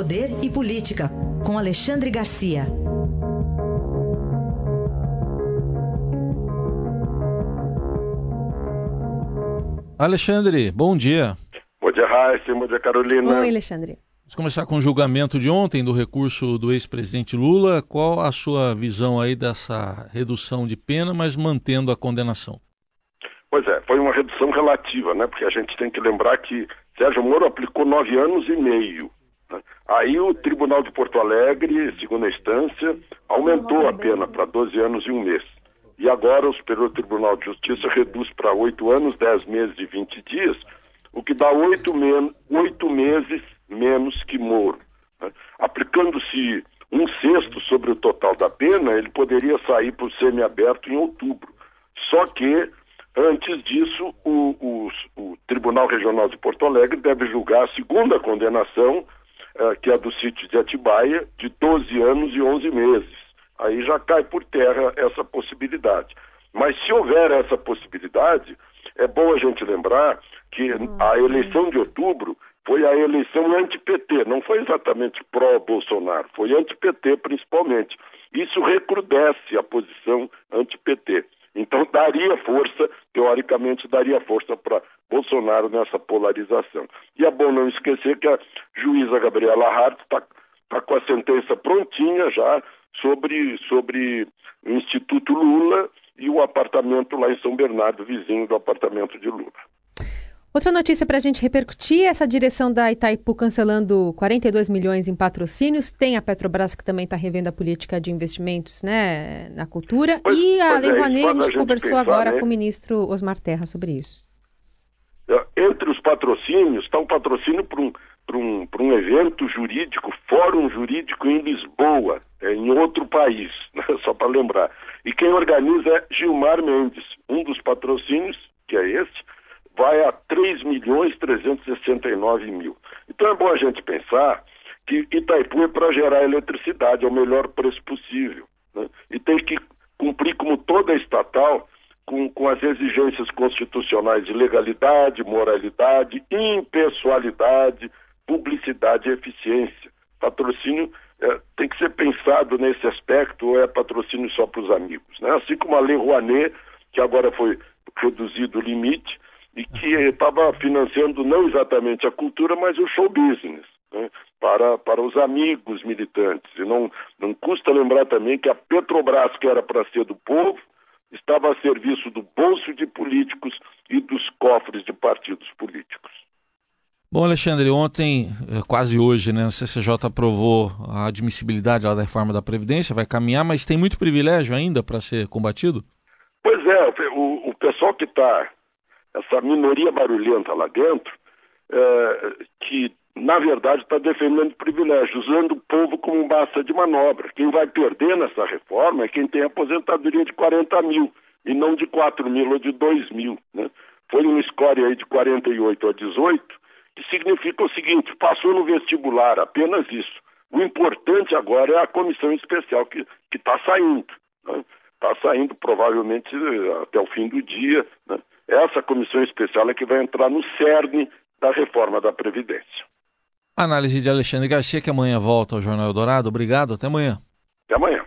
Poder e Política, com Alexandre Garcia. Alexandre, bom dia. Bom dia, Raíssa. Bom dia, Carolina. Oi, Alexandre. Vamos começar com o julgamento de ontem do recurso do ex-presidente Lula. Qual a sua visão aí dessa redução de pena, mas mantendo a condenação? Pois é, foi uma redução relativa, né? Porque a gente tem que lembrar que Sérgio Moro aplicou nove anos e meio. Aí o Tribunal de Porto Alegre, segunda instância, aumentou a pena para 12 anos e um mês. E agora o Superior Tribunal de Justiça reduz para oito anos, dez meses e vinte dias, o que dá oito, men meses menos que Moro. Né? Aplicando-se um sexto sobre o total da pena, ele poderia sair para o semiaberto em outubro. Só que, antes disso, o, o, o, Tribunal Regional de Porto Alegre deve julgar a segunda condenação, que é do sítio de Atibaia, de 12 anos e 11 meses aí já cai por terra essa possibilidade. Mas se houver essa possibilidade, é bom a gente lembrar que a eleição de outubro foi a eleição anti-PT, não foi exatamente pró-Bolsonaro, foi anti-PT principalmente. Isso recrudesce a posição anti-PT. Então daria força, teoricamente daria força para Bolsonaro nessa polarização. E é bom não esquecer que a juíza Gabriela Hart está tá com a sentença prontinha já sobre, sobre o Instituto Lula e o apartamento lá em São Bernardo, vizinho do apartamento de Lula. Outra notícia para a gente repercutir, essa direção da Itaipu cancelando 42 milhões em patrocínios, tem a Petrobras que também está revendo a política de investimentos né, na cultura, pois, e a Lei é, Rouanet, a gente conversou pensar, agora né? com o ministro Osmar Terra sobre isso. É, entre os patrocínios, está um patrocínio para um, um, um evento jurídico, fórum jurídico em Lisboa, é, em outro país, né, só para lembrar. E quem organiza é Gilmar Mendes. Um dos patrocínios, que é este, vai a 3 milhões 369 mil. Então é bom a gente pensar que Itaipu é para gerar eletricidade ao melhor preço possível. Né? E tem que cumprir, como toda estatal, com, com as exigências constitucionais de legalidade, moralidade, impessoalidade, publicidade e eficiência. Patrocínio é, tem que ser pensado nesse aspecto ou é patrocínio só para os amigos. Né? Assim como a Lei Rouanet, que agora foi reduzido o limite e que estava financiando não exatamente a cultura, mas o show business. Né? Para, para os amigos militantes. E não, não custa lembrar também que a Petrobras, que era para ser do povo, estava a serviço do bolso de políticos e dos cofres de partidos políticos. Bom, Alexandre, ontem, eh, quase hoje, né, a CCJ aprovou a admissibilidade da reforma da Previdência, vai caminhar, mas tem muito privilégio ainda para ser combatido? Pois é, o, o pessoal que está, essa minoria barulhenta lá dentro, é, que na verdade está defendendo privilégios, usando o povo como massa de manobra. Quem vai perder nessa reforma é quem tem aposentadoria de 40 mil e não de 4 mil ou de 2 mil. Né? Foi um score aí de 48 a 18 que significa o seguinte: passou no vestibular, apenas isso. O importante agora é a comissão especial que está saindo. Está né? Tá saindo provavelmente até o fim do dia. Né? Essa comissão especial é que vai entrar no cerne da reforma da Previdência. Análise de Alexandre Garcia, que amanhã volta ao Jornal Eldorado. Obrigado, até amanhã. Até amanhã.